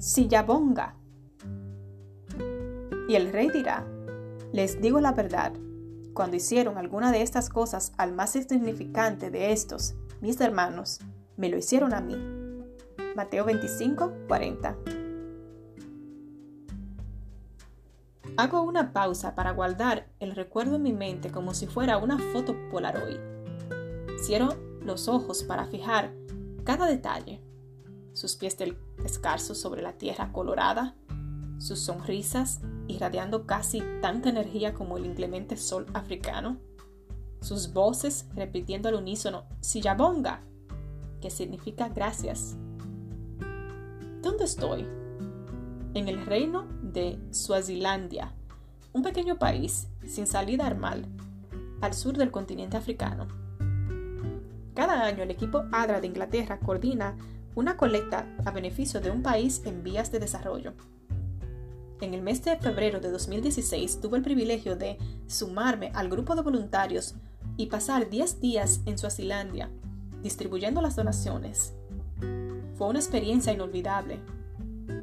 Sillabonga. Y el rey dirá, les digo la verdad, cuando hicieron alguna de estas cosas al más insignificante de estos, mis hermanos, me lo hicieron a mí. Mateo 25, 40. Hago una pausa para guardar el recuerdo en mi mente como si fuera una foto Polaroid. Cierro los ojos para fijar cada detalle. Sus pies descalzos sobre la tierra colorada, sus sonrisas irradiando casi tanta energía como el inclemente sol africano, sus voces repitiendo al unísono Sillabonga, que significa gracias. ¿Dónde estoy? En el reino de Suazilandia, un pequeño país sin salida armal al sur del continente africano. Cada año el equipo ADRA de Inglaterra coordina una colecta a beneficio de un país en vías de desarrollo. En el mes de febrero de 2016 tuve el privilegio de sumarme al grupo de voluntarios y pasar 10 días en Suazilandia distribuyendo las donaciones. Fue una experiencia inolvidable.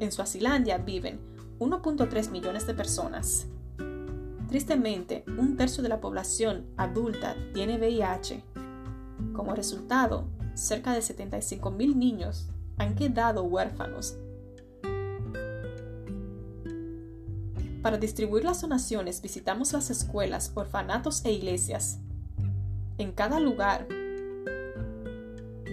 En Suazilandia viven 1.3 millones de personas. Tristemente, un tercio de la población adulta tiene VIH. Como resultado, cerca de 75 mil niños han quedado huérfanos. Para distribuir las donaciones visitamos las escuelas, orfanatos e iglesias. En cada lugar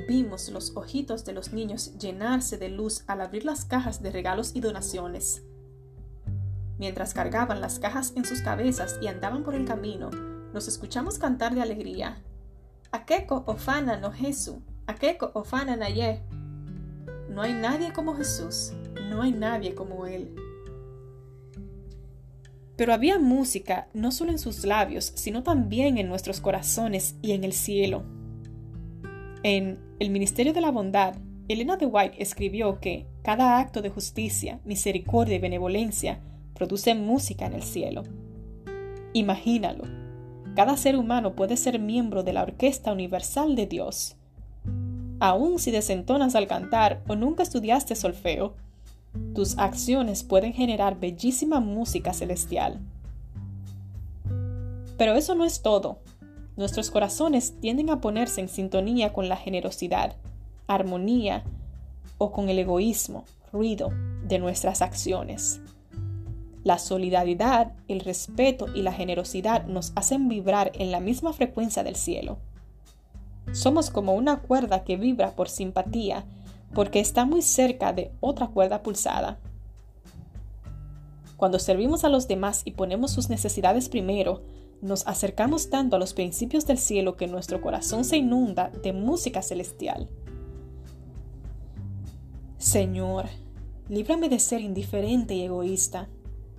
vimos los ojitos de los niños llenarse de luz al abrir las cajas de regalos y donaciones. Mientras cargaban las cajas en sus cabezas y andaban por el camino, nos escuchamos cantar de alegría. Akeko ofana no Jesús, Akeko ofana naye. No hay nadie como Jesús, no hay nadie como Él. Pero había música no solo en sus labios, sino también en nuestros corazones y en el cielo. En El Ministerio de la Bondad, Elena de White escribió que cada acto de justicia, misericordia y benevolencia produce música en el cielo. Imagínalo. Cada ser humano puede ser miembro de la Orquesta Universal de Dios. Aun si desentonas al cantar o nunca estudiaste solfeo, tus acciones pueden generar bellísima música celestial. Pero eso no es todo nuestros corazones tienden a ponerse en sintonía con la generosidad, armonía o con el egoísmo, ruido de nuestras acciones. La solidaridad, el respeto y la generosidad nos hacen vibrar en la misma frecuencia del cielo. Somos como una cuerda que vibra por simpatía porque está muy cerca de otra cuerda pulsada. Cuando servimos a los demás y ponemos sus necesidades primero, nos acercamos tanto a los principios del cielo que nuestro corazón se inunda de música celestial. Señor, líbrame de ser indiferente y egoísta.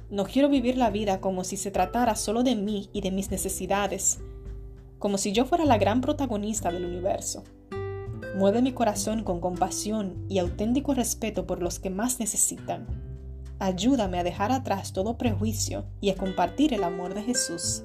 No quiero vivir la vida como si se tratara solo de mí y de mis necesidades, como si yo fuera la gran protagonista del universo. Mueve mi corazón con compasión y auténtico respeto por los que más necesitan. Ayúdame a dejar atrás todo prejuicio y a compartir el amor de Jesús.